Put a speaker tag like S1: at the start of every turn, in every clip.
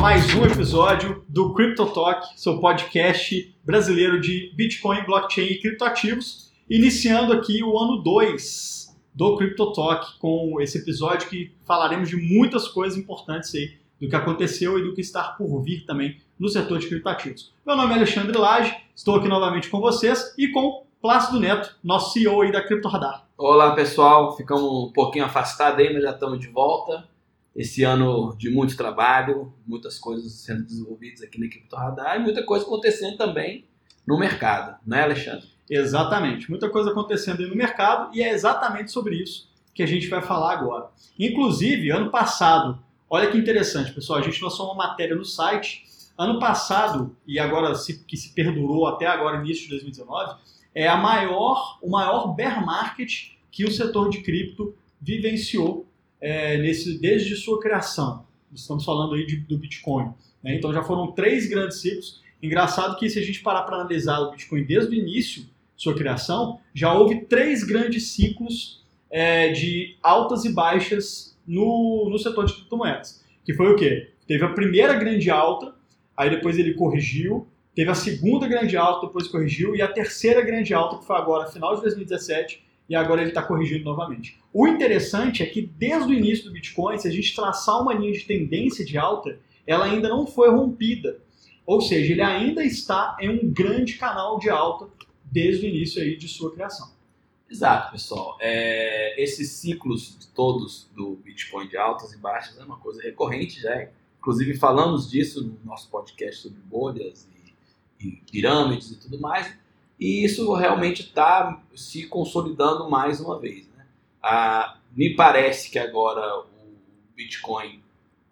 S1: mais um episódio do Crypto Talk, seu podcast brasileiro de Bitcoin, blockchain e criptoativos. Iniciando aqui o ano 2 do Crypto Talk com esse episódio que falaremos de muitas coisas importantes aí do que aconteceu e do que está por vir também no setor de criptoativos. Meu nome é Alexandre Lage, estou aqui novamente com vocês e com Plácido Neto, nosso CEO aí da Cripto Radar.
S2: Olá pessoal, ficamos um pouquinho afastados aí, mas já estamos de volta. Esse ano de muito trabalho, muitas coisas sendo desenvolvidas aqui na Cripto Radar e muita coisa acontecendo também no mercado, não é Alexandre?
S1: Exatamente, muita coisa acontecendo aí no mercado e é exatamente sobre isso que a gente vai falar agora. Inclusive, ano passado, olha que interessante, pessoal, a gente lançou uma matéria no site. Ano passado, e agora que se perdurou até agora, início de 2019, é a maior, o maior bear market que o setor de cripto vivenciou é, nesse, desde sua criação. Estamos falando aí de, do Bitcoin. Né? Então já foram três grandes ciclos. Engraçado que se a gente parar para analisar o Bitcoin desde o início, sua criação, já houve três grandes ciclos é, de altas e baixas no, no setor de criptomoedas. Que foi o quê? Teve a primeira grande alta, aí depois ele corrigiu, teve a segunda grande alta, depois corrigiu, e a terceira grande alta, que foi agora, final de 2017, e agora ele está corrigindo novamente. O interessante é que desde o início do Bitcoin, se a gente traçar uma linha de tendência de alta, ela ainda não foi rompida. Ou seja, ele ainda está em um grande canal de alta desde o início aí de sua criação.
S2: Exato, pessoal. É, esses ciclos todos do Bitcoin de altas e baixas é uma coisa recorrente já. Inclusive falamos disso no nosso podcast sobre bolhas e, e pirâmides e tudo mais. E isso realmente está se consolidando mais uma vez. Né? Ah, me parece que agora o Bitcoin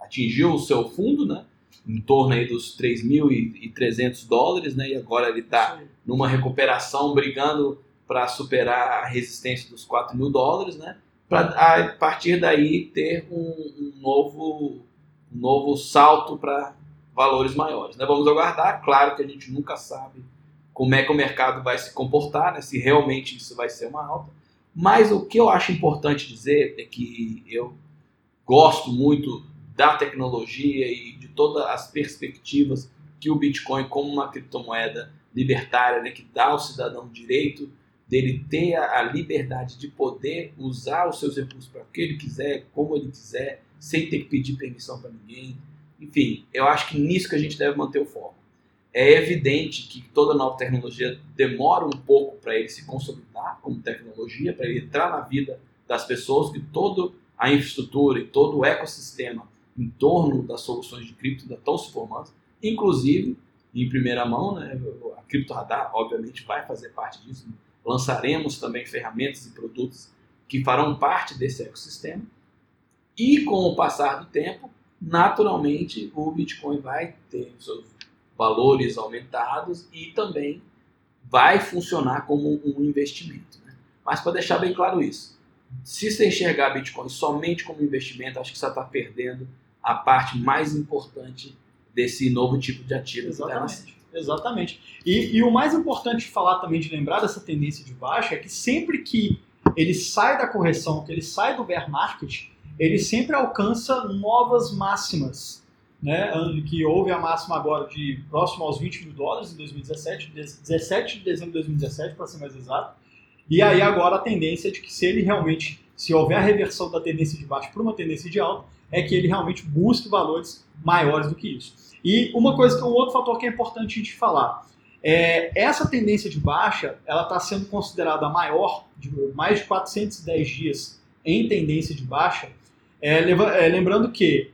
S2: atingiu o seu fundo, né? em torno aí dos 3.300 dólares, né? e agora ele está numa recuperação, brigando para superar a resistência dos 4 mil dólares, né? para a partir daí ter um, um novo, um novo salto para valores maiores. Né? Vamos aguardar, claro que a gente nunca sabe como é que o mercado vai se comportar, né, se realmente isso vai ser uma alta. Mas o que eu acho importante dizer é que eu gosto muito da tecnologia e de todas as perspectivas que o Bitcoin, como uma criptomoeda libertária, né, que dá ao cidadão o direito dele ter a, liberdade de poder usar os seus recursos para o que ele quiser, como ele quiser, sem ter que pedir permissão para ninguém. Enfim, eu acho que nisso que a gente deve manter o foco é evidente que toda nova tecnologia demora um pouco para ele se consolidar como tecnologia, para ele entrar na vida das pessoas, que toda a infraestrutura e todo o ecossistema em torno das soluções de cripto ainda estão se formando, inclusive em primeira mão, né, a Cripto Radar obviamente vai fazer parte disso. Lançaremos também ferramentas e produtos que farão parte desse ecossistema. E com o passar do tempo, naturalmente o Bitcoin vai ter os seus valores aumentados e também vai funcionar como um investimento. Né? Mas para deixar bem claro isso, se você enxergar Bitcoin somente como investimento, acho que você está perdendo a parte mais importante desse novo tipo de ativo.
S1: Exatamente. Exatamente. E, e, o mais importante de falar também, de lembrar dessa tendência de baixa, é que sempre que ele sai da correção, que ele sai do bear market, ele sempre alcança novas máximas né, que houve a máxima agora de próximo aos 20 mil dólares em 2017, 17 de dezembro de 2017, para ser mais exato. E aí agora a tendência é de que se ele realmente, se houver a reversão da tendência de baixo para uma tendência de alta, é que ele realmente busque valores maiores do que isso. E uma coisa que um outro fator que é importante a gente falar, é, essa tendência de baixa, ela está sendo considerada maior, de mais de 410 dias em tendência de baixa, é, é lembrando que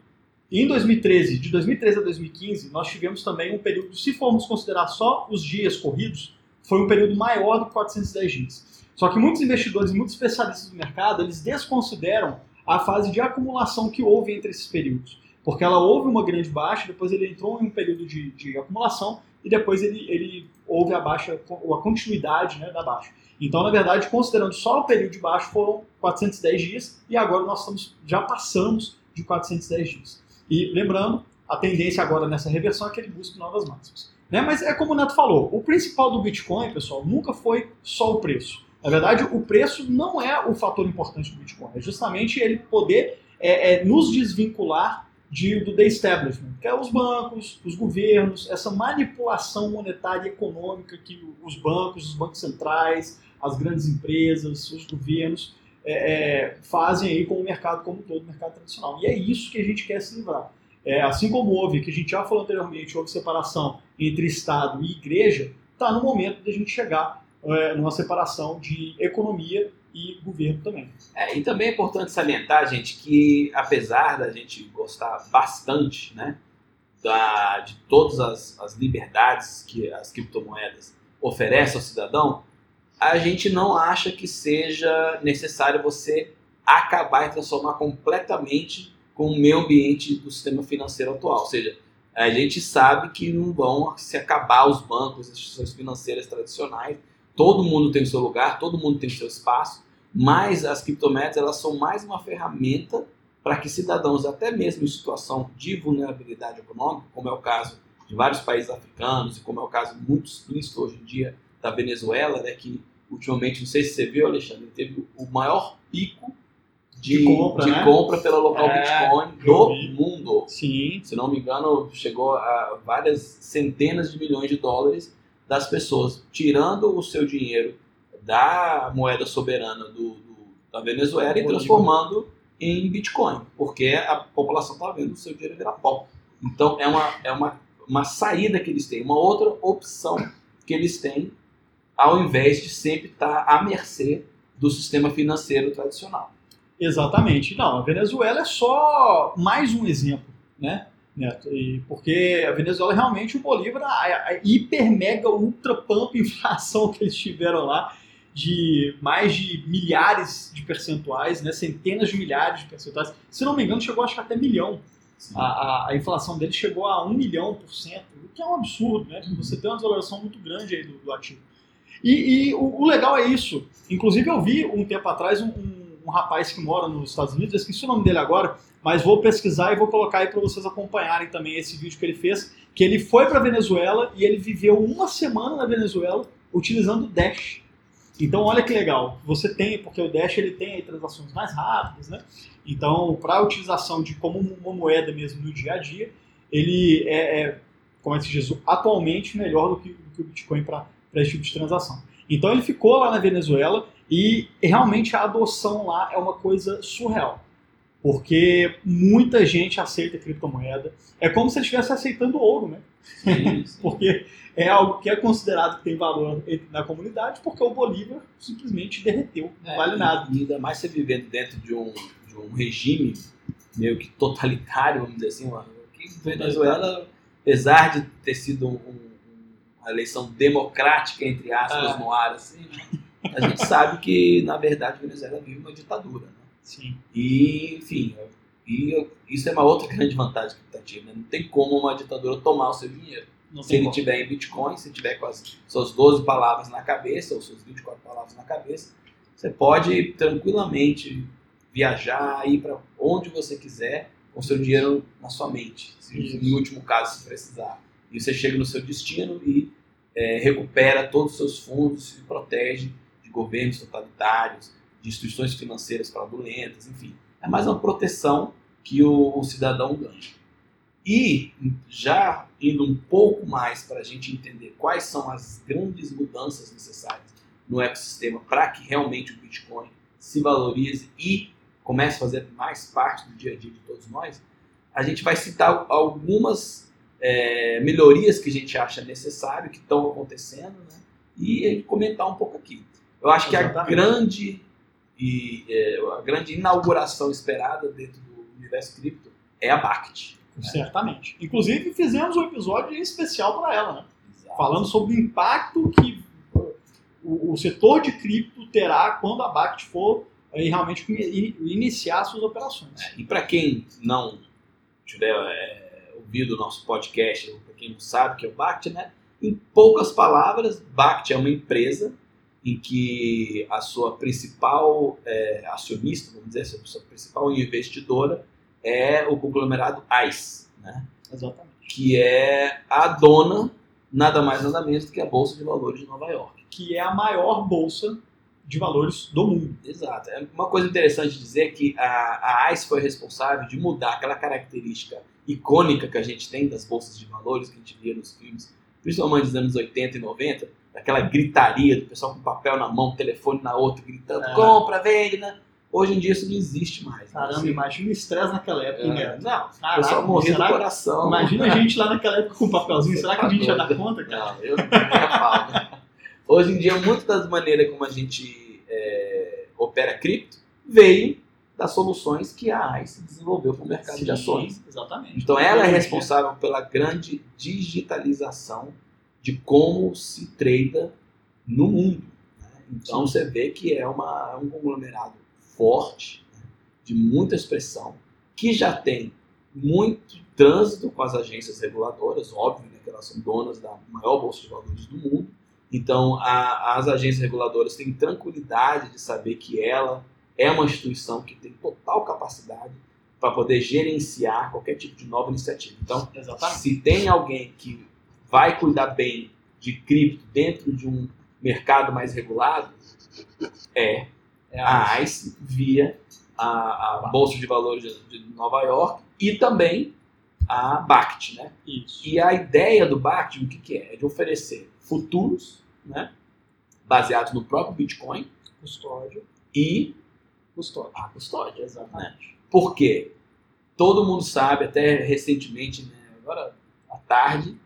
S1: em 2013, de 2013 a 2015, nós tivemos também um período, se formos considerar só os dias corridos, foi um período maior do que 410 dias. Só que muitos investidores muitos especialistas do mercado, eles desconsideram a fase de acumulação que houve entre esses períodos. Porque ela houve uma grande baixa, depois ele entrou em um período de, de acumulação e depois ele, ele houve a baixa, a continuidade né, da baixa. Então, na verdade, considerando só o período de baixo, foram 410 dias e agora nós estamos, já passamos de 410 dias. E lembrando, a tendência agora nessa reversão é que ele busque novas máximas. Né? Mas é como o Neto falou, o principal do Bitcoin, pessoal, nunca foi só o preço. Na verdade, o preço não é o fator importante do Bitcoin, é justamente ele poder é, é, nos desvincular de, do The Establishment, que é os bancos, os governos, essa manipulação monetária e econômica que os bancos, os bancos centrais, as grandes empresas, os governos é, é, fazem aí com o mercado como todo, o mercado tradicional. E é isso que a gente quer se livrar. É, assim como houve, que a gente já falou anteriormente, houve separação entre Estado e Igreja, está no momento de a gente chegar é, numa separação de economia e governo também.
S2: É, e também é importante salientar, gente, que apesar da gente gostar bastante né, da, de todas as, as liberdades que as criptomoedas oferecem ao cidadão, a gente não acha que seja necessário você acabar e transformar completamente com o meio ambiente do sistema financeiro atual. Ou seja, a gente sabe que não vão se acabar os bancos, as instituições financeiras tradicionais. Todo mundo tem o seu lugar, todo mundo tem o seu espaço, mas as criptomoedas elas são mais uma ferramenta para que cidadãos, até mesmo em situação de vulnerabilidade econômica, como é o caso de vários países africanos e como é o caso muito explícito hoje em dia da Venezuela, né, que ultimamente, não sei se você viu, Alexandre, teve o maior pico de, de, compra, de né? compra, pela local é, Bitcoin do mundo.
S1: Sim.
S2: Se não me engano, chegou a várias centenas de milhões de dólares das pessoas tirando o seu dinheiro da moeda soberana do, do da Venezuela e transformando em Bitcoin, porque a população está vendo o seu dinheiro virar pó. Então é uma, é uma, uma saída que eles têm, uma outra opção que eles têm, ao invés de sempre estar à mercê do sistema financeiro tradicional.
S1: Exatamente. Não, a Venezuela é só mais um exemplo, né? Neto, e porque a Venezuela realmente o Bolívar, a, a hiper, mega, ultra pump inflação que eles tiveram lá, de mais de milhares de percentuais, né, centenas de milhares de percentuais. Se não me engano, chegou acho que até milhão. A, a, a, inflação dele chegou a um milhão por cento, o que é um absurdo, né? Você tem uma desvalorização muito grande aí do, do ativo. E, e o, o, legal é isso. Inclusive, eu vi um tempo atrás um, um, um rapaz que mora nos Estados Unidos, eu esqueci o nome dele agora, mas vou pesquisar e vou colocar aí para vocês acompanharem também esse vídeo que ele fez, que ele foi para Venezuela e ele viveu uma semana na Venezuela utilizando Dash. Então, olha que legal. Você tem, porque o Dash ele tem aí transações mais rápidas, né? Então, para a utilização de como uma moeda mesmo no dia a dia, ele é, é como é que se diz, atualmente melhor do que, do que o Bitcoin para esse tipo de transação. Então, ele ficou lá na Venezuela e realmente a adoção lá é uma coisa surreal. Porque muita gente aceita criptomoeda. É como se ele estivesse aceitando ouro, né? Sim, sim. porque é algo que é considerado que tem valor na comunidade, porque o Bolívar simplesmente derreteu, não é, vale nada.
S2: E ainda mais você vivendo dentro de um, de um regime meio que totalitário, vamos dizer assim, que Venezuela, apesar de ter sido um, uma eleição democrática, entre aspas, ah. no ar, assim, a gente sabe que, na verdade, Venezuela vive uma ditadura. Né?
S1: Sim.
S2: E, enfim, e isso é uma outra grande vantagem que está tendo. Né? Não tem como uma ditadura tomar o seu dinheiro. Não se ele como. tiver em Bitcoin, se tiver com as suas 12 palavras na cabeça, ou suas 24 palavras na cabeça, você pode tranquilamente viajar, ir para onde você quiser com seu dinheiro na sua mente, se, em último caso, se precisar. E você chega no seu destino e é, recupera todos os seus fundos, se protege de governos totalitários, de instituições financeiras fraudulentas, enfim. É mais uma proteção que o, o cidadão ganha. E já indo um pouco mais para a gente entender quais são as grandes mudanças necessárias no ecossistema para que realmente o Bitcoin se valorize e comece a fazer mais parte do dia a dia de todos nós, a gente vai citar algumas é, melhorias que a gente acha necessário, que estão acontecendo, né? e comentar um pouco aqui. Eu acho que a grande, e, é, a grande inauguração esperada dentro do universo cripto é a BACT.
S1: Certamente. Inclusive, fizemos um episódio especial para ela, né? Exato. Falando sobre o impacto que o, o, setor de cripto terá quando a BACT for aí, realmente iniciar suas operações.
S2: É, e para quem não tiver é, ouvido o nosso podcast, para quem não sabe que é o BACT, né? Em poucas palavras, BACT é uma empresa em que a sua principal é, acionista, vamos dizer, a sua principal investidora é o conglomerado ICE, né?
S1: Exatamente.
S2: que é a dona, nada mais nada menos do que a Bolsa de Valores de Nova York.
S1: Que é a maior bolsa de valores do mundo.
S2: Exato. É uma coisa interessante dizer que a, a ICE foi responsável de mudar aquela característica icônica que a gente tem das bolsas de valores que a gente via nos filmes, principalmente nos anos 80 e 90, aquela gritaria do pessoal com papel na mão, telefone na outra, gritando
S1: É.
S2: compra, vende, né? Hoje em dia isso não existe mais. né?
S1: Caramba,
S2: Assim,
S1: imagina o estresse naquela época,
S2: é,
S1: Neto?
S2: não, o pessoal morria do coração.
S1: Imagina a gente lá naquela época com um papelzinho, será que a gente ia dar
S2: Tá
S1: conta, cara?
S2: Não, eu pau, né? Hoje em dia, muitas das maneiras como a gente é, opera cripto veio das soluções que a ICE desenvolveu para o mercado de
S1: Sim,
S2: ações.
S1: Exatamente.
S2: Então, ela é responsável pela grande digitalização de como se trada no mundo. né? Então, você vê que é uma, é um conglomerado forte, né? de muita expressão, que já tem muito trânsito com as agências reguladoras, óbvio, né, que elas são donas da maior bolsa de valores do mundo. Então, a- as agências reguladoras têm tranquilidade de saber que ela é uma instituição que tem total capacidade para poder gerenciar qualquer tipo de nova iniciativa. Então,
S1: Exatamente.
S2: se tem alguém que vai cuidar bem de cripto dentro de um mercado mais regulado, é
S1: É
S2: a ICE via a, a Bolsa de Valores de, Nova York e também a BACT, né?
S1: Isso.
S2: E a ideia do BACT, o que, que é? É de oferecer futuros, né? Baseados no próprio Bitcoin
S1: Custódio.
S2: e
S1: Custódio.
S2: a custódia.
S1: Exatamente.
S2: Por quê? Todo mundo sabe, até recentemente, né, agora à tarde,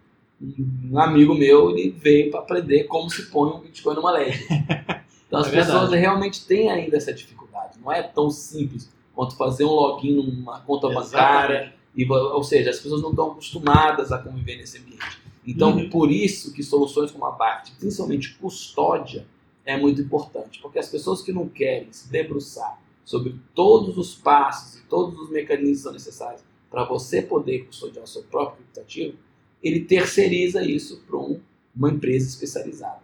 S2: um amigo meu ele veio para aprender como se põe um Bitcoin numa ledger. Então as
S1: É
S2: pessoas realmente têm ainda essa dificuldade. Não é tão simples quanto fazer um login numa conta bancária. E, ou seja, as pessoas não estão acostumadas a conviver nesse ambiente. Então,
S1: Uhum.
S2: por isso que soluções como a BACT, principalmente custódia, é muito importante. Porque as pessoas que não querem se debruçar sobre todos os passos e todos os mecanismos que são necessários para você poder custodiar o seu próprio criptativo, ele terceiriza isso para um- uma empresa especializada.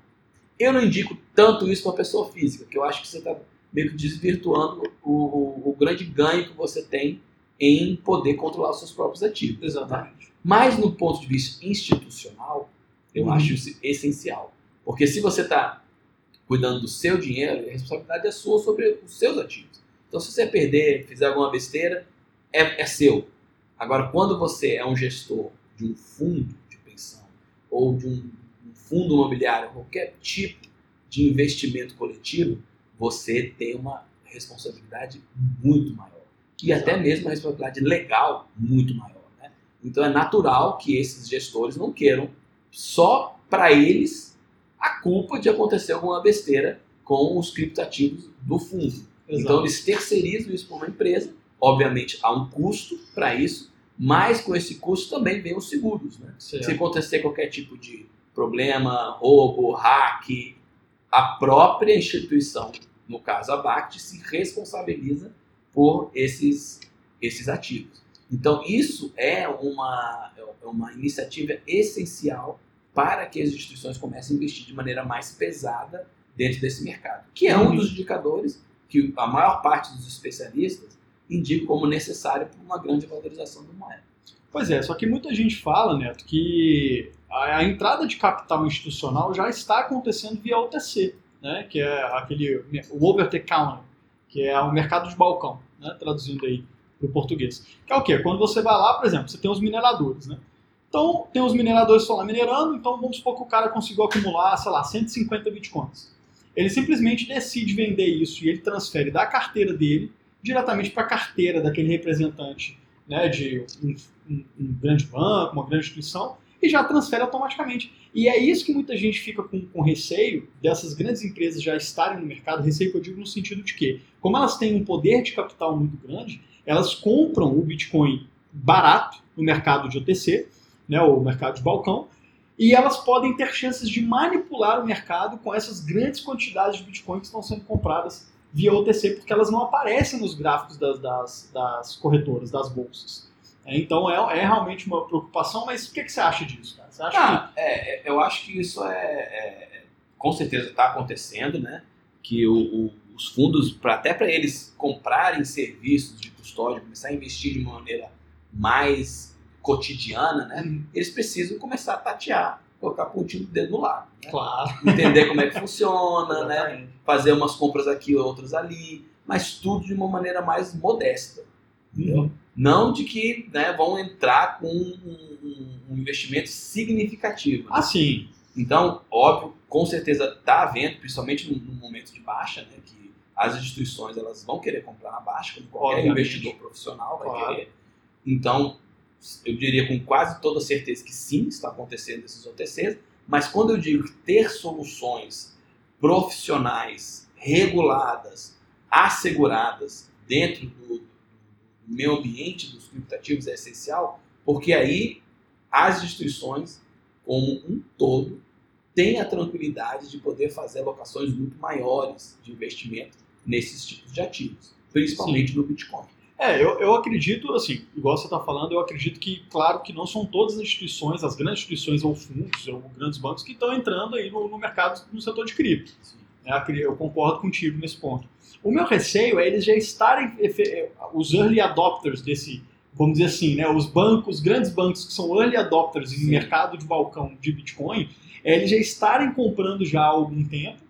S2: Eu não indico tanto isso para a pessoa física, que eu acho que você está meio que desvirtuando o, o- o grande ganho que você tem em poder controlar os seus próprios ativos.
S1: Exatamente.
S2: Mas no ponto de vista institucional, eu
S1: Uhum.
S2: acho isso essencial. Porque se você está cuidando do seu dinheiro, a responsabilidade é sua sobre os seus ativos. Então, se você perder, fizer alguma besteira, é, é seu. Agora, quando você é um gestor de um fundo de pensão ou de um, um fundo imobiliário, qualquer tipo de investimento coletivo, você tem uma responsabilidade muito maior. E até mesmo uma responsabilidade legal muito maior. Né? Então é natural que esses gestores não queiram só para eles a culpa de acontecer alguma besteira com os criptativos do fundo. Então eles terceirizam isso para uma empresa. Obviamente há um custo para isso, mas com esse custo também vem os seguros. Né? Se acontecer qualquer tipo de problema, roubo, hack, a própria instituição, no caso a BACT, se responsabiliza por esses, esses ativos. Então, isso é uma, é uma iniciativa essencial para que as instituições comecem a investir de maneira mais pesada dentro desse mercado, que é um
S1: Uhum.
S2: dos indicadores que a maior parte dos especialistas indica como necessário para uma grande valorização do moeda.
S1: Pois é, só que muita gente fala, Neto, que a, a entrada de capital institucional já está acontecendo via OTC, né? que é aquele, o over the counter, que é o mercado de balcão, né? traduzindo aí para o português. Que é o quê? Quando você vai lá, por exemplo, você tem os mineradores, né? Então, tem os mineradores lá minerando, então vamos supor que o cara conseguiu acumular, sei lá, 150 bitcoins. Ele simplesmente decide vender isso e ele transfere da carteira dele diretamente para a carteira daquele representante né, de um, um- um grande banco, uma grande instituição, e já transfere automaticamente. E é isso que muita gente fica com, com receio dessas grandes empresas já estarem no mercado, receio que eu digo no sentido de que, como elas têm um poder de capital muito grande, elas compram o Bitcoin barato no mercado de OTC, né, o mercado de balcão, e elas podem ter chances de manipular o mercado com essas grandes quantidades de Bitcoin que estão sendo compradas via OTC, porque elas não aparecem nos gráficos das, das, das corretoras, das bolsas. É, então é, é realmente uma preocupação, mas o que, que você acha disso, cara? Você acha
S2: Ah, é, é, eu acho que isso é, é- com certeza está acontecendo, né? Que o- o- os fundos, pra, até para eles comprarem serviços de custódia, começar a investir de uma maneira mais cotidiana, né?
S1: que.
S2: Eles precisam começar a tatear colocar pontinho do dedo no lado. Né?
S1: Claro.
S2: Entender como é que funciona, né? Fazer umas compras aqui, outras ali, mas tudo de uma maneira mais modesta.
S1: Uhum.
S2: Não de que né, vão entrar com um, um- um investimento significativo. né?
S1: Assim,
S2: Então, óbvio, com certeza está havendo, principalmente no, no momento de baixa, né, que as instituições elas vão querer comprar na baixa, como qualquer
S1: Obviamente.
S2: investidor profissional vai
S1: Claro.
S2: querer. Então, eu diria com quase toda certeza que sim, está acontecendo esses OTCs, mas quando eu digo que ter soluções profissionais, reguladas, asseguradas dentro do, meio ambiente dos criptativos é essencial, porque aí as instituições, como um todo, têm a tranquilidade de poder fazer alocações muito maiores de investimento nesses tipos de ativos, principalmente no Bitcoin.
S1: É, eu, eu acredito, assim, igual você está falando, eu acredito que, claro, que não são todas as instituições, as grandes instituições ou fundos ou grandes bancos que estão entrando aí no, no mercado, no setor de cripto. Acre- Eu concordo contigo nesse ponto. O meu receio é eles já estarem, efe- os early adopters desse, vamos dizer assim, né, os bancos, os grandes bancos que são early adopters em mercado de balcão de Bitcoin, é eles já estarem comprando já há algum tempo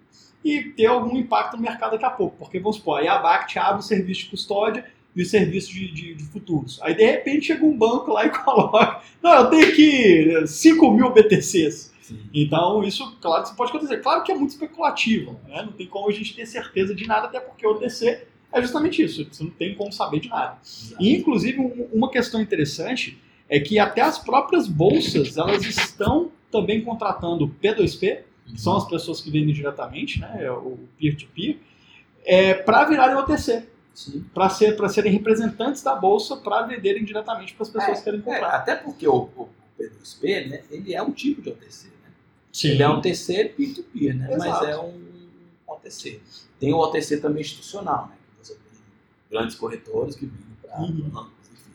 S1: e ter algum impacto no mercado daqui a pouco. Porque, vamos supor, aí a BACT abre o serviço de custódia e o serviço de, de- de futuros. Aí, de repente, chega um banco lá e coloca, não, eu tenho aqui 5 mil BTCs. Então, isso, claro isso pode acontecer. Claro que é muito especulativo, né? não tem como a gente ter certeza de nada, até porque o OTC é justamente isso, você não tem como saber de nada. E, inclusive, um- uma questão interessante é que até as próprias bolsas, elas estão também contratando P2P, que são as pessoas que vendem diretamente, né, é o peer-to-peer, é, para virarem OTC,
S2: Sim.
S1: Para ser, pra serem representantes da bolsa para venderem diretamente para as pessoas que querem
S2: É,
S1: comprar.
S2: até porque o, o P2P, né, ele é um tipo de OTC. Né?
S1: Sim.
S2: Ele é um OTC peer-to-peer, né? mas é um OTC. Tem o OTC também institucional, né? você tem grandes corretores que vendem para
S1: Uhum.
S2: enfim.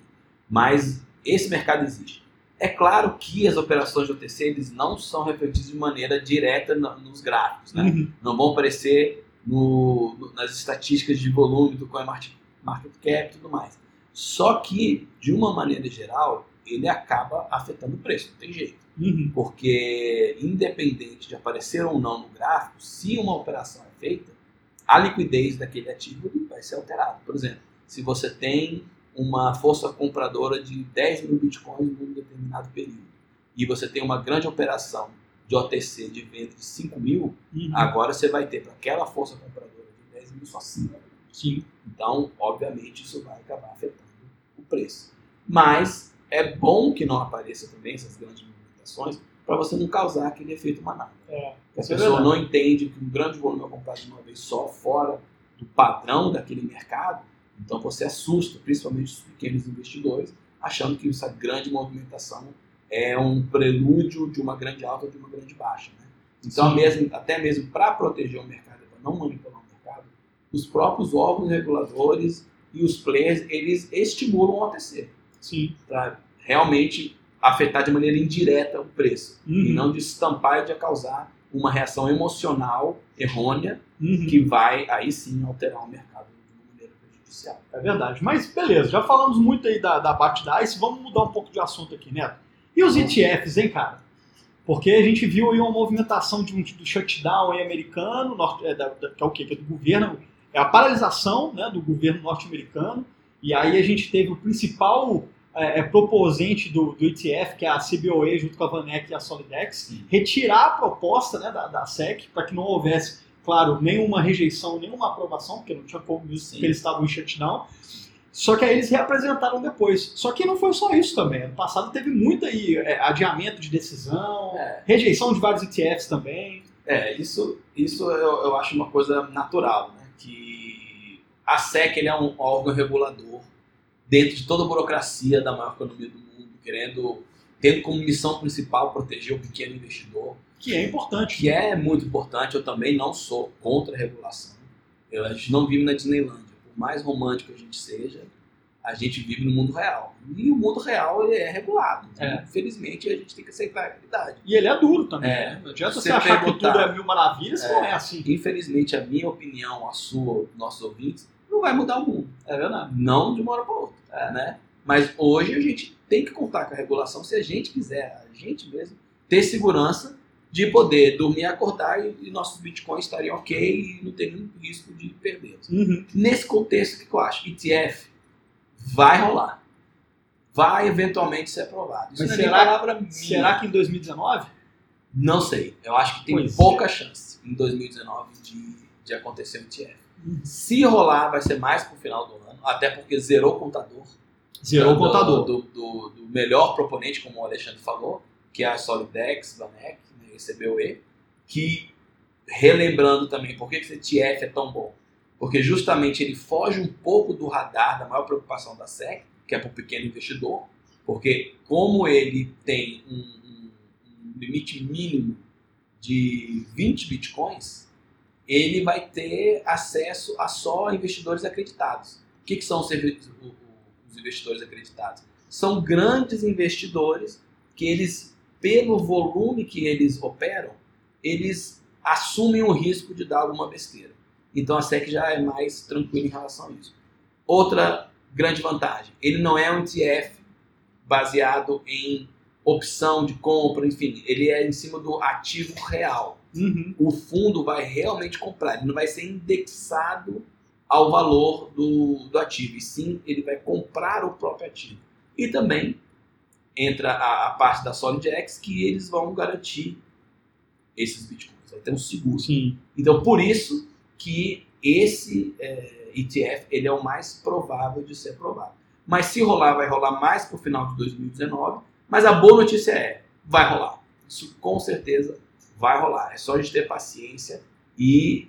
S2: Mas esse mercado existe. É claro que as operações de OTC eles não são refletidas de maneira direta nos gráficos, né?
S1: Uhum.
S2: não vão aparecer no- no- nas estatísticas de volume do CoinMarket Market Cap e tudo mais. Só que, de uma maneira geral, ele acaba afetando o preço, não tem jeito.
S1: Uhum.
S2: Porque, independente de aparecer ou não no gráfico, se uma operação é feita, a liquidez daquele ativo vai ser alterada. Por exemplo, se você tem uma força compradora de 10 mil bitcoins num determinado período e você tem uma grande operação de OTC de venda de 5 mil,
S1: Uhum.
S2: agora você vai ter para aquela força compradora de 10 mil só 5.
S1: Sim.
S2: Então, obviamente, isso vai acabar afetando o preço. Mas é bom que não apareça também essas grandes movimentações para você não causar aquele efeito manada.
S1: É,
S2: Que a
S1: é
S2: pessoa não entende que um grande volume é comprado de uma vez só, fora do padrão daquele mercado. Então você assusta, principalmente os pequenos investidores, achando que essa grande movimentação é um prelúdio de uma grande alta ou de uma grande baixa. Né? Então,
S1: Sim.
S2: mesmo, até mesmo para proteger o mercado, para não manipular o mercado, os próprios órgãos reguladores e os players, eles estimulam o OTC
S1: Sim.
S2: para realmente afetar de maneira indireta o preço
S1: Uhum.
S2: e não de estampar e de causar uma reação emocional errônea
S1: Uhum.
S2: que vai aí sim alterar o mercado de uma maneira prejudicial.
S1: É verdade. Mas beleza, já falamos muito aí da, da BACT DICE, vamos mudar um pouco de assunto aqui, Neto. E os ETFs, hein, cara? Porque a gente viu aí uma movimentação de um, do shutdown aí americano, norte- é, que é o quê? Que é do governo, é a paralisação né, do governo norte-americano, e aí a gente teve o principal é, é, proposente do, do ETF, que é a CBOE, junto com a Vanek e a Solidex,
S2: Sim.
S1: retirar a proposta né, da, da SEC para que não houvesse, claro, nenhuma rejeição, nenhuma aprovação, porque não tinha como isso,
S2: Sim.
S1: porque eles estavam em shutdown. Só que aí eles reapresentaram depois. Só que não foi só isso também. Ano passado teve muito aí é, adiamento de decisão,
S2: É.
S1: rejeição de vários ETFs também.
S2: É, isso, isso eu, eu acho uma coisa natural, né? Que a SEC ele é um órgão regulador dentro de toda a burocracia da maior economia do mundo, querendo, tendo como missão principal proteger o pequeno investidor,
S1: Que é importante.
S2: que é muito importante. Eu também não sou contra a regulação. Eu, a gente não vive na Disneylândia. Mais romântico a gente seja, a gente vive no mundo real. E o mundo real ele é regulado.
S1: É.
S2: Infelizmente, a gente tem que aceitar a realidade.
S1: E ele é duro também.
S2: É.
S1: né? Não adianta
S2: Você
S1: você achar que tudo é mil maravilhas,
S2: É.
S1: não é assim.
S2: Infelizmente, a minha opinião, a sua, os nossos ouvintes, não vai mudar o mundo.
S1: É verdade.
S2: Não de uma hora para outra. Né? Mas hoje a gente tem que contar com a regulação se a gente quiser, a gente mesmo ter segurança de poder dormir e acordar e, e nossos bitcoins estariam ok e não ter nenhum risco de perdê-los.
S1: Uhum.
S2: Nesse contexto, o que eu acho? ETF vai rolar. Vai eventualmente ser aprovado. Isso
S1: Mas
S2: é
S1: será-. Será que em 2019?
S2: Não sei. Eu acho que tem
S1: Pois
S2: pouca chance em 2019 de, de acontecer um ETF. Se rolar, vai ser mais pro final do ano, até porque zerou o contador.
S1: Zerou o
S2: do-
S1: contador.
S2: Do, do- do melhor proponente, como o Alexandre falou, que é a Solidex, Vanek, esse CBOE, que, relembrando também, por que esse ETF é tão bom? Porque justamente ele foge um pouco do radar da maior preocupação da SEC, que é para o pequeno investidor, porque como ele tem um, um- limite mínimo de 20 bitcoins, ele vai ter acesso a só investidores acreditados. O que, que são os os investidores acreditados? São grandes investidores que eles, pelo volume que eles operam, eles assumem o risco de dar alguma besteira. Então a SEC já é mais tranquila em relação a isso. Outra grande vantagem, ele não é um ETF baseado em opção de compra, enfim, ele é em cima do ativo real
S1: Uhum.
S2: o fundo vai realmente comprar, ele não vai ser indexado ao valor do, do ativo, e sim ele vai comprar o próprio ativo. E também entra a, a parte da SolidX que eles vão garantir esses bitcoins, vai ter um seguro.
S1: Sim.
S2: Então por isso que esse é, ETF ele é o mais provável de ser aprovado. Mas se rolar, vai rolar mais para o final de 2019. Mas a boa notícia é, vai rolar. Isso com certeza vai rolar. É só a gente ter paciência e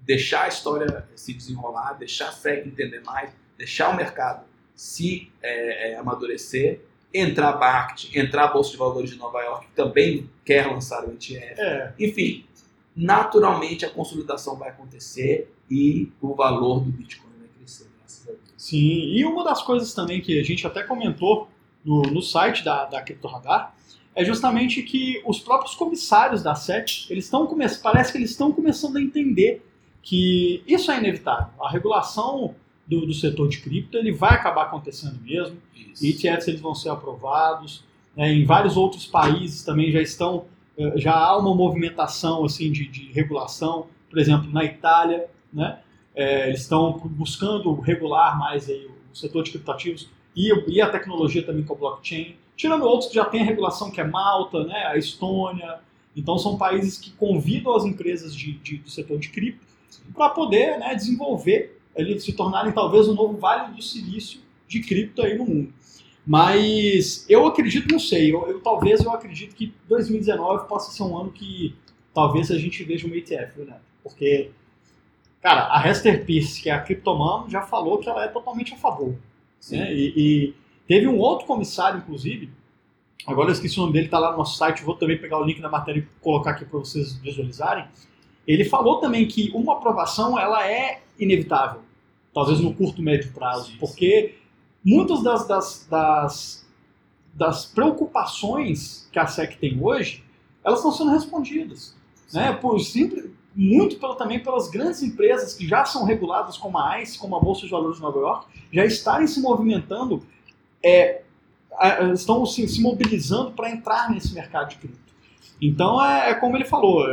S2: deixar a história se desenrolar, deixar a SEC entender mais, deixar o mercado se é, é, amadurecer, entrar a BACT, entrar a Bolsa de Valores de Nova York, que também quer lançar o ETF.
S1: É.
S2: Enfim, naturalmente a consolidação vai acontecer e o valor do Bitcoin vai crescer, graças a Deus.
S1: Sim, e uma das coisas também que a gente até comentou no, no site da, da Crypto Radar é justamente que os próprios comissários da SEC, eles estão come- parece que eles estão começando a entender que isso é inevitável. A regulação do, do setor de cripto ele vai acabar acontecendo mesmo.
S2: Isso.
S1: ETFs eles vão ser aprovados. né, em vários outros países também já estão, eh, já há uma movimentação assim de, de regulação. Por exemplo, na Itália, né, eh, eles estão buscando regular mais aí o setor de criptativos e, e a tecnologia também com a blockchain. Tirando outros que já têm a regulação que é Malta, né, a Estônia. Então são países que convidam as empresas de, de- do setor de cripto para poder né, desenvolver, eles se tornarem talvez o novo Vale do Silício de cripto aí no mundo. Mas eu acredito, não sei, eu, eu- talvez eu acredito que 2019 possa ser um ano que talvez a gente veja um ETF, né? Porque, cara, a Hester Pierce, que é a criptomano, já falou que ela é totalmente a favor.
S2: Sim.
S1: né? E, e teve um outro comissário, inclusive, agora eu esqueci o nome dele, está lá no nosso site, vou também pegar o link da matéria e colocar aqui para vocês visualizarem. Ele falou também que uma aprovação ela é inevitável, talvez no curto médio prazo,
S2: Sim.
S1: porque muitas das, das, das, das preocupações que a SEC tem hoje, elas estão sendo respondidas né, por simples, muito pelo, também pelas grandes empresas que já são reguladas como a ICE, como a Bolsa de Valores de Nova York, já estarem se movimentando, é, estão se, se mobilizando para entrar nesse mercado de cripto. Então é, é como ele falou,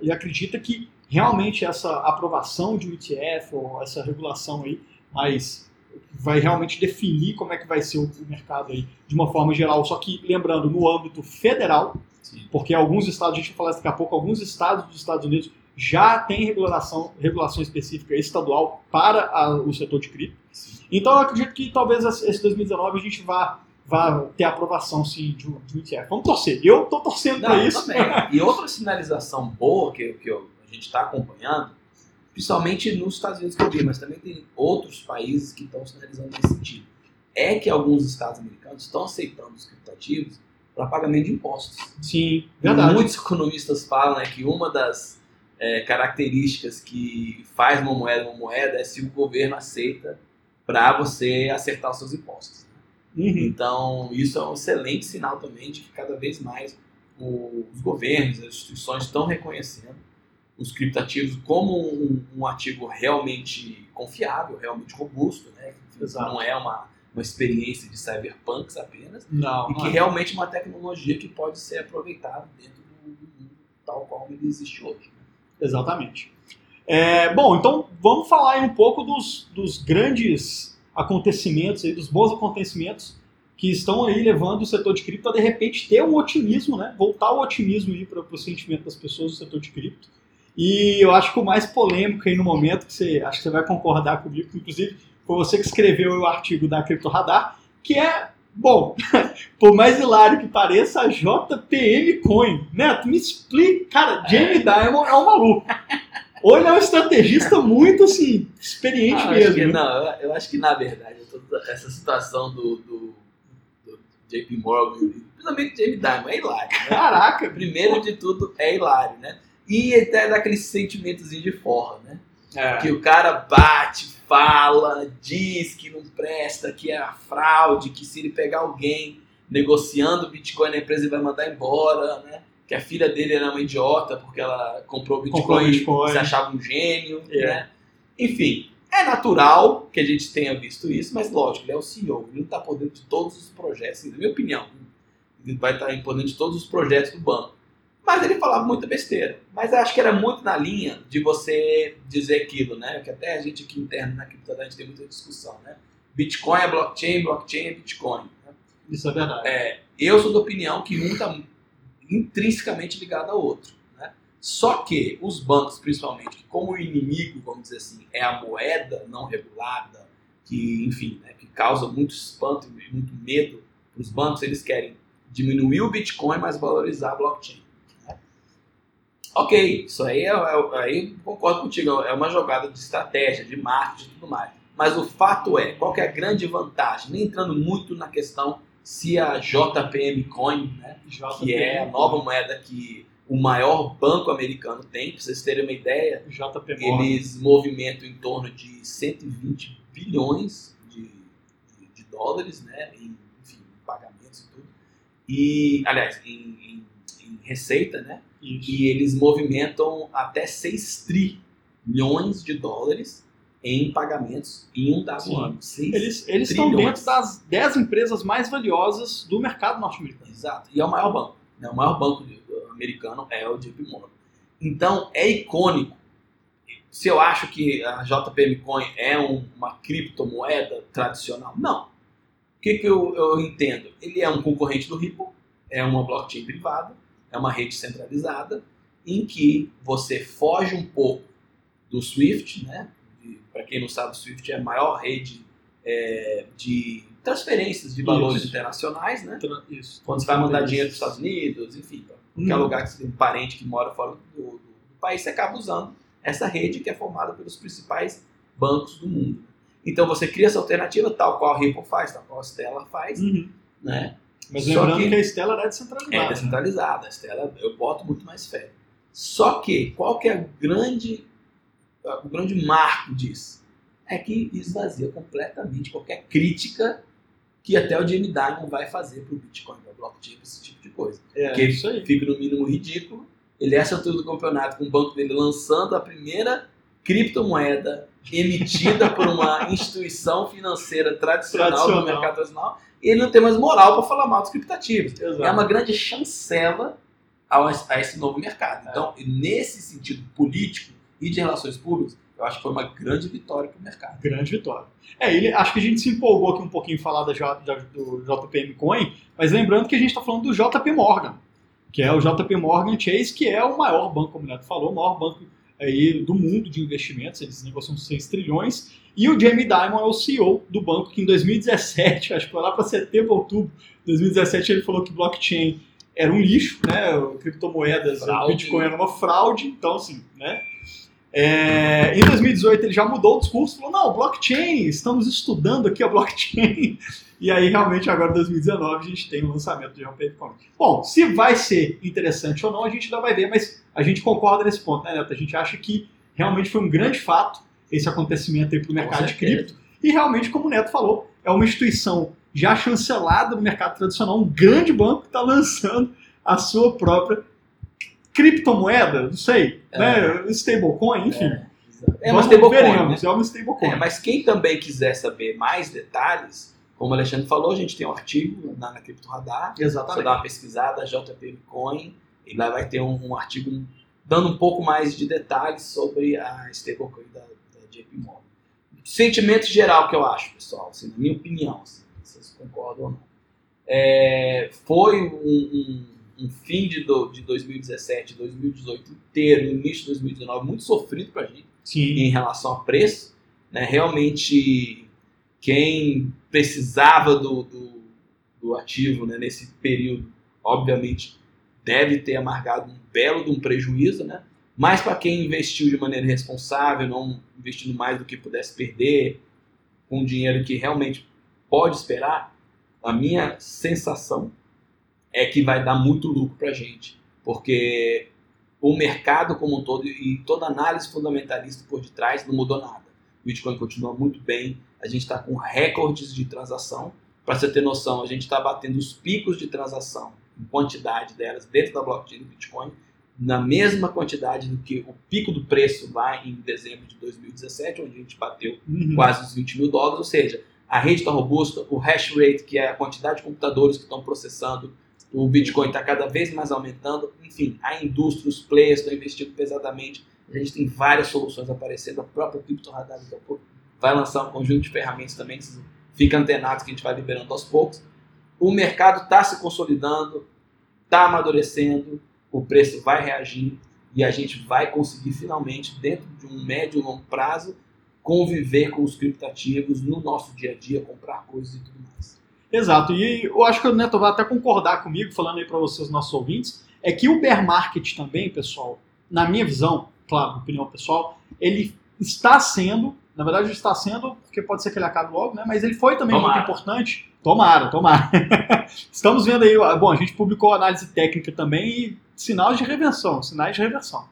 S1: ele acredita que realmente essa aprovação de um ETF ou essa regulação aí, mas vai realmente definir como é que vai ser o, mercado aí de uma forma geral. Só que lembrando no âmbito federal,
S2: Sim.
S1: porque alguns estados, a gente vai falar daqui a pouco, alguns estados dos Estados Unidos já têm regulação, regulação específica estadual para a- o setor de cripto.
S2: Sim.
S1: Então eu acredito que talvez esse 2019 a gente vá, vá ter aprovação sim de um, de um ETF. Vamos torcer. Eu tô torcendo para isso.
S2: também. E outra sinalização boa que, que eu- gente está acompanhando, principalmente nos Estados Unidos que eu vi, mas também tem outros países que estão sinalizando nesse sentido, é que alguns estados americanos estão aceitando os criptativos para pagamento de impostos.
S1: Sim, verdade.
S2: Muitos economistas falam né, que uma das é, características que faz uma moeda uma moeda é se o governo aceita para você acertar os seus impostos.
S1: Uhum.
S2: Então, isso é um excelente sinal também de que cada vez mais os governos, as instituições estão reconhecendo os criptativos como um, um ativo realmente confiável, realmente robusto, né?
S1: Exato.
S2: Não é uma, uma experiência de cyberpunks apenas,
S1: Não.
S2: e que
S1: não é.
S2: realmente é uma tecnologia que pode ser aproveitada dentro do do mundo tal qual ele existe hoje. né?
S1: Exatamente. É, bom, então vamos falar um pouco dos, dos grandes acontecimentos, aí, dos bons acontecimentos que estão aí levando o setor de cripto a de repente ter um otimismo, né? Voltar o otimismo para o sentimento das pessoas do setor de cripto. E eu acho que o mais polêmico aí no momento, que você acho que você vai concordar comigo, inclusive foi você que escreveu o artigo da Cripto Radar, que é, bom, por mais hilário que pareça, a JPM Coin. Neto, me explica. Cara, Jamie Dimon é um maluco. Ou ele é um estrategista muito, assim, experiente
S2: Ah,
S1: mesmo.
S2: que-
S1: né?
S2: não, eu, eu acho que na verdade toda essa situação do, do, do JP Morgan, principalmente Jamie Dimon, é hilário. Né?
S1: Caraca,
S2: Primeiro de tudo, é hilário, né? E até dá aquele sentimentozinho de forra, né?
S1: É.
S2: Que o cara bate, fala, diz que não presta, que é fraude, que se ele pegar alguém negociando Bitcoin na empresa ele vai mandar embora, né? Que a filha dele era uma idiota porque ela comprou Bitcoin,
S1: Comprou Bitcoin.
S2: se achava um gênio,
S1: É.
S2: né? Enfim, é natural que a gente tenha visto isso, mas lógico, ele é o CEO, ele não está por dentro de todos os projetos, na minha opinião. Ele vai estar por dentro de todos os projetos do banco. Mas ele falava muita besteira. Mas eu acho que era muito na linha de você dizer aquilo, né? Que até a gente aqui interno na criptomoeda a gente tem muita discussão, né? Bitcoin é blockchain, blockchain é Bitcoin. né?
S1: Isso é verdade.
S2: É, eu sou da opinião que um está intrinsecamente ligado ao outro. Né? Só que os bancos, principalmente, que como o inimigo, vamos dizer assim, é a moeda não regulada, que, enfim, né, que causa muito espanto e muito medo para os bancos, eles querem diminuir o Bitcoin, mas valorizar a blockchain. Ok, isso aí, é, é- aí concordo contigo, é uma jogada de estratégia, de marketing e tudo mais. Mas o fato é, qual que é a grande vantagem? Nem entrando muito na questão se a JPM Coin, né,
S1: JPM,
S2: que é a nova moeda que o maior banco americano tem, para vocês terem uma ideia,
S1: JP
S2: eles movimentam em torno de 120 bilhões de, de- de dólares, né, em, enfim, pagamentos e tudo. E, aliás, em, em- em receita, né,
S1: Isso.
S2: e eles movimentam até 6 trilhões de dólares em pagamentos em um dado
S1: Sim.
S2: ano.
S1: Eles, eles estão dentro das 10 empresas mais valiosas do mercado norte-americano.
S2: Exato. E é o maior banco. Né? O maior banco americano é o JP Morgan. Então, é icônico. Se eu acho que a JPM Coin é um- uma criptomoeda tradicional, não. O que, que eu, eu entendo? Ele é um concorrente do Ripple, é uma blockchain privada, é uma rede centralizada, em que você foge um pouco do Swift, né? Para quem não sabe, o Swift é a maior rede é, de transferências de valores
S1: Isso.
S2: internacionais, né?
S1: Isso.
S2: quando você vai mandar dinheiro para os Estados Unidos, enfim, para qualquer
S1: Hum.
S2: lugar que você tem um parente que mora fora do, do- do país, você acaba usando essa rede que é formada pelos principais bancos do mundo. Então você cria essa alternativa, tal qual a Ripple faz, tal qual a Stella faz,
S1: Uhum.
S2: né?
S1: Mas
S2: Só
S1: lembrando
S2: que-
S1: que... a Estela era descentralizada.
S2: É descentralizada, a Stella eu boto muito mais fé. Só que qual que é o grande, o grande marco disso? É que esvazia completamente qualquer crítica que até o Jamie Dimon vai fazer para o Bitcoin, para o blockchain, esse tipo de coisa.
S1: É,
S2: Que
S1: isso aí.
S2: fica no mínimo ridículo. Ele é essa altura do campeonato com o banco dele lançando a primeira criptomoeda emitida por uma instituição financeira tradicional,
S1: Tradicional.
S2: do mercado tradicional, ele não tem mais moral para falar mal dos criptativos.
S1: Exato.
S2: É uma grande chancela a esse novo mercado. Então, nesse sentido político e de relações públicas, eu acho que foi uma grande vitória para o mercado.
S1: Grande vitória. É, ele, acho que a gente se empolgou aqui um pouquinho em falar da, da- do JPM Coin, mas lembrando que a gente está falando do JP Morgan, que é o JP Morgan Chase, que é o maior banco, como o Neto falou, o maior banco aí do mundo de investimentos, eles negociam 6 trilhões, e o Jamie Dimon é o CEO do banco, que em 2017, acho que foi lá para setembro, outubro de 2017, ele falou que blockchain era um lixo, né, criptomoedas, o
S2: Fraude.
S1: Bitcoin era uma fraude, então assim, né, é, em 2018 ele já mudou o discurso, falou, não, blockchain, estamos estudando aqui a blockchain. E aí realmente agora em 2019 a gente tem o lançamento de JPM Coin. Bom, se vai ser interessante ou não, a gente ainda vai ver, mas a gente concorda nesse ponto, né, Neto? A gente acha que realmente foi um grande fato esse acontecimento aí para o mercado de cripto. E realmente, como o Neto falou, é uma instituição já chancelada no mercado tradicional, um grande banco que está lançando a sua própria criptomoeda, não sei,
S2: É.
S1: né? Stablecoin, enfim.
S2: É uma
S1: Vamos-
S2: stablecoin, né?
S1: é uma stablecoin.
S2: É, mas quem também quiser saber mais detalhes, Como o Alexandre falou, a gente tem um artigo na, na Cripto Radar. Você
S1: Exatamente.
S2: dá uma pesquisada, JP Bitcoin, e lá vai ter um, um artigo dando um pouco mais de detalhes sobre a stablecoin da, da JP Morgan. Sentimento geral que eu acho, pessoal, assim, na minha opinião, assim, vocês concordam ou não. É, foi um, um, um fim de, do, de 2017, 2018 inteiro, início de 2019, muito sofrido pra gente
S1: Sim.
S2: em relação a preço. Né? Realmente, quem precisava do, do, do ativo né, nesse período, obviamente, deve ter amargado um belo de um prejuízo, né? mas para quem investiu de maneira responsável, não investindo mais do que pudesse perder, com dinheiro que realmente pode esperar, a minha sensação é que vai dar muito lucro para gente, porque o mercado como um todo e toda análise fundamentalista por detrás não mudou nada. O Bitcoin continua muito bem, a gente está com recordes de transação. Para você ter noção, a gente está batendo os picos de transação em quantidade delas dentro da blockchain do Bitcoin, na mesma quantidade do que o pico do preço lá em dezembro de 2017, onde a gente bateu
S1: Uhum.
S2: quase os 20 mil dólares, ou seja, a rede está robusta, o hash rate, que é a quantidade de computadores que estão processando o Bitcoin, está cada vez mais aumentando. Enfim, a indústria, os players estão investindo pesadamente. A gente tem várias soluções aparecendo. A própria Crypto Radar vai lançar um conjunto de ferramentas também. Fica antenados que a gente vai liberando aos poucos. O mercado está se consolidando, está amadurecendo, o preço vai reagir e a gente vai conseguir finalmente, dentro de um médio e longo prazo, conviver com os criptativos no nosso dia a dia, comprar coisas e tudo mais.
S1: Exato, e eu acho que o Neto vai até concordar comigo, falando aí para vocês, nossos ouvintes, é que o bear market também, pessoal, na minha visão, claro, opinião pessoal, ele está sendo, na verdade está sendo, porque pode ser que ele acabe logo, né? Mas ele foi também
S2: Tomara.
S1: muito importante. Tomara, tomara. Estamos vendo aí, bom, a gente publicou análise técnica também e sinais de reversão, sinais de reversão.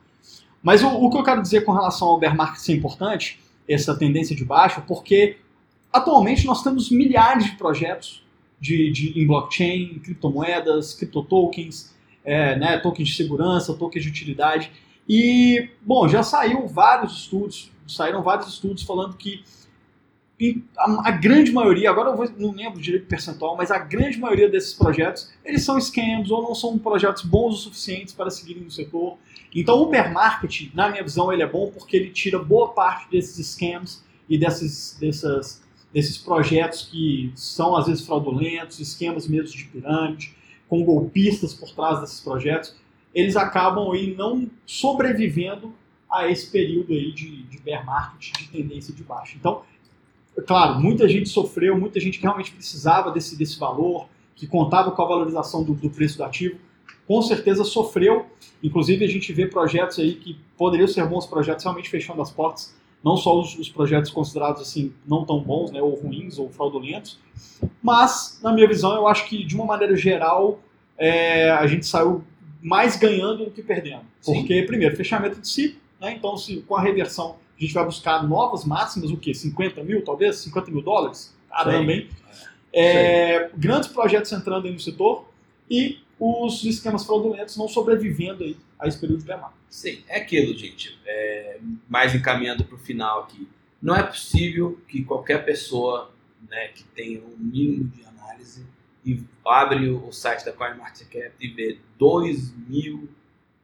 S1: Mas o, o que eu quero dizer com relação ao bear market ser importante, essa tendência de baixo, porque atualmente nós temos milhares de projetos de, de, em blockchain, criptomoedas, criptotokens, é, né, tokens de segurança, tokens de utilidade. E, bom, já saiu vários estudos, saíram vários estudos falando que a, a grande maioria, agora eu vou, não lembro direito o percentual, mas a grande maioria desses projetos, eles são scams ou não são projetos bons o suficientes para seguirem no setor. Então o bear market, na minha visão, ele é bom porque ele tira boa parte desses scams e desses, dessas, desses projetos que são às vezes fraudulentos, esquemas mesmo de pirâmide, com golpistas por trás desses projetos, eles acabam aí não sobrevivendo a esse período aí de, de bear market, de tendência de baixa. Então, claro, muita gente sofreu, muita gente realmente precisava desse, desse valor, que contava com a valorização do, do preço do ativo, com certeza sofreu. Inclusive, a gente vê projetos aí que poderiam ser bons projetos realmente fechando as portas, não só os, os projetos considerados assim não tão bons, né, ou ruins, ou fraudulentos, mas, na minha visão, eu acho que, de uma maneira geral, é, a gente saiu mais ganhando do que perdendo.
S2: Sim.
S1: Porque, primeiro, fechamento de ciclo, né, então se, com a reversão a gente vai buscar novas máximas, o quê? 50 mil, talvez? 50 mil dólares? Caramba, hein? É, grandes projetos entrando aí no setor e os esquemas fraudulentos não sobrevivendo aí a esse período de market.
S2: Sim, é aquilo, gente. É, mais encaminhando para o final aqui. Não é possível que qualquer pessoa né, que tenha um mínimo de análise e abre o site da CoinMarketCap e vê 2 mil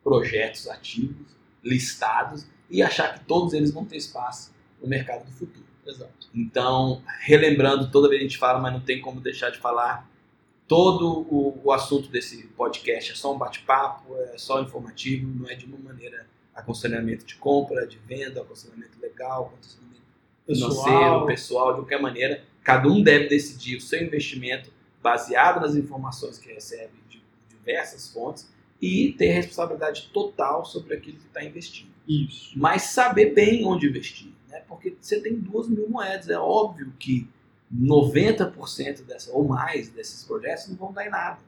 S2: projetos ativos, listados, e achar que todos eles vão ter espaço no mercado do futuro.
S1: Exato.
S2: Então, relembrando, toda vez a gente fala, mas não tem como deixar de falar, todo o, o assunto desse podcast é só um bate-papo, é só informativo, não é de uma maneira aconselhamento de compra, de venda, aconselhamento legal, aconselhamento financeiro, pessoal, de qualquer maneira. Cada um deve decidir o seu investimento baseado nas informações que recebe de diversas fontes e ter responsabilidade total sobre aquilo que está investindo
S1: Isso.
S2: mas saber bem onde investir, né? Porque você tem duas mil moedas, é óbvio que 90% dessa ou mais desses projetos não vão dar em nada.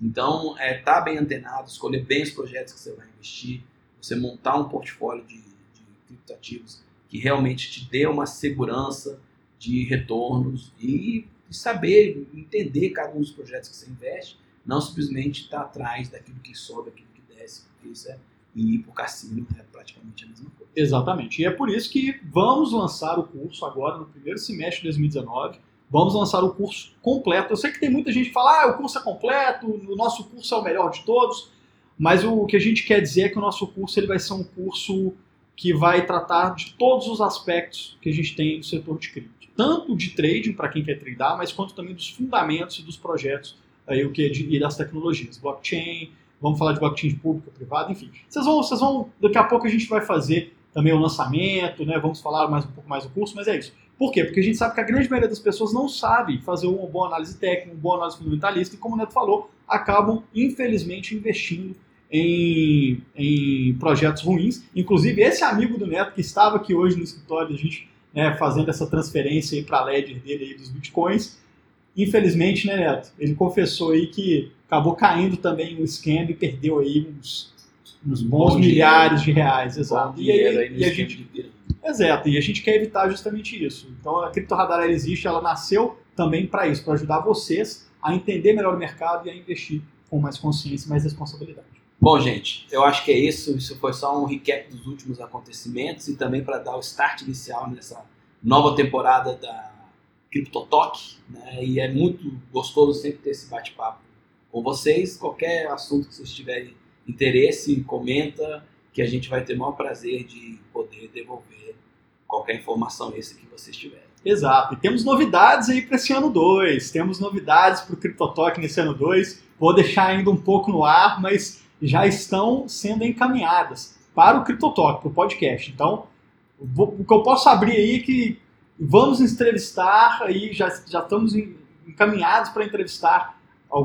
S2: Então, é estar bem antenado, escolher bem os projetos que você vai investir, você montar um portfólio de, de criptoativos que realmente te dê uma segurança de retornos e, e saber entender cada um dos projetos que você investe, não simplesmente estar atrás daquilo que sobe, daquilo que desce, porque isso é e ir para o cassino é praticamente a mesma coisa.
S1: Exatamente. E é por isso que vamos lançar o curso agora no primeiro semestre de 2019. vamos lançar o curso completo. Eu sei que tem muita gente que fala, ah, o curso é completo, o nosso curso é o melhor de todos, mas o que a gente quer dizer é que o nosso curso ele vai ser um curso que vai tratar de todos os aspectos que a gente tem no setor de cripto. Tanto de trading, para quem quer tradar, mas quanto também dos fundamentos e dos projetos aí, o que é e das tecnologias. Blockchain, vamos falar de blockchain pública, privada, enfim. Vocês vão, vocês vão, daqui a pouco a gente vai fazer também o lançamento, né? Vamos falar mais um pouco mais do curso, mas é isso. Por quê? Porque a gente sabe que a grande maioria das pessoas não sabe fazer uma boa análise técnica, uma boa análise fundamentalista, e como o Neto falou, acabam, infelizmente, investindo em, em projetos ruins. Inclusive, esse amigo do Neto que estava aqui hoje no escritório da gente né, fazendo essa transferência para a ledger dele aí dos bitcoins, infelizmente, né, Neto? Ele confessou aí que acabou caindo também no esquema e perdeu aí uns, uns bons Bom milhares dinheiro. de reais, exato.
S2: e aí e a gente
S1: Exato, e a gente quer evitar justamente isso. Então a Cripto Radar ela existe, ela nasceu também para isso, para ajudar vocês a entender melhor o mercado e a investir com mais consciência e mais responsabilidade.
S2: Bom, gente, eu acho que é isso. Isso foi só um recap dos últimos acontecimentos e também para dar o start inicial nessa nova temporada da CryptoTalk. Né? E é muito gostoso sempre ter esse bate-papo com vocês. Qualquer assunto que vocês tiverem interesse, comenta, que a gente vai ter o maior prazer de poder devolver qualquer informação esse que vocês tiverem.
S1: Exato. E temos novidades aí para esse ano 2. Temos novidades para o CryptoTalk nesse ano 2. Vou deixar ainda um pouco no ar, mas já estão sendo encaminhadas para o CryptoTalk, para o podcast. Então, o que eu posso abrir aí é que vamos entrevistar aí, já, já estamos encaminhados para entrevistar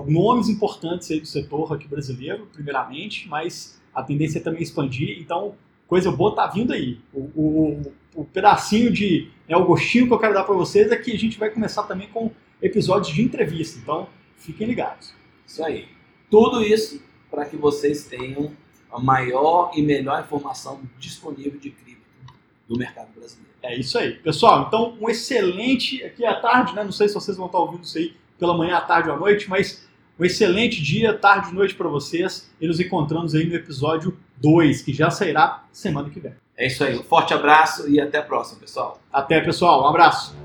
S1: nomes importantes aí do setor aqui brasileiro, primeiramente, mas a tendência é também expandir. Então, coisa boa tá vindo aí. O, o, o pedacinho de. É o gostinho que eu quero dar para vocês é que a gente vai começar também com episódios de entrevista. Então, fiquem ligados.
S2: Isso aí. Tudo isso para que vocês tenham a maior e melhor informação disponível de cripto do mercado brasileiro.
S1: É isso aí. Pessoal, então um excelente aqui à tarde, né? Não sei se vocês vão estar ouvindo isso aí pela manhã, à tarde ou à noite, mas um excelente dia, tarde e noite para vocês. E nos encontramos aí no episódio 2, que já sairá semana que vem.
S2: É isso aí. Um forte abraço e até a próxima, pessoal.
S1: Até, pessoal. Um abraço.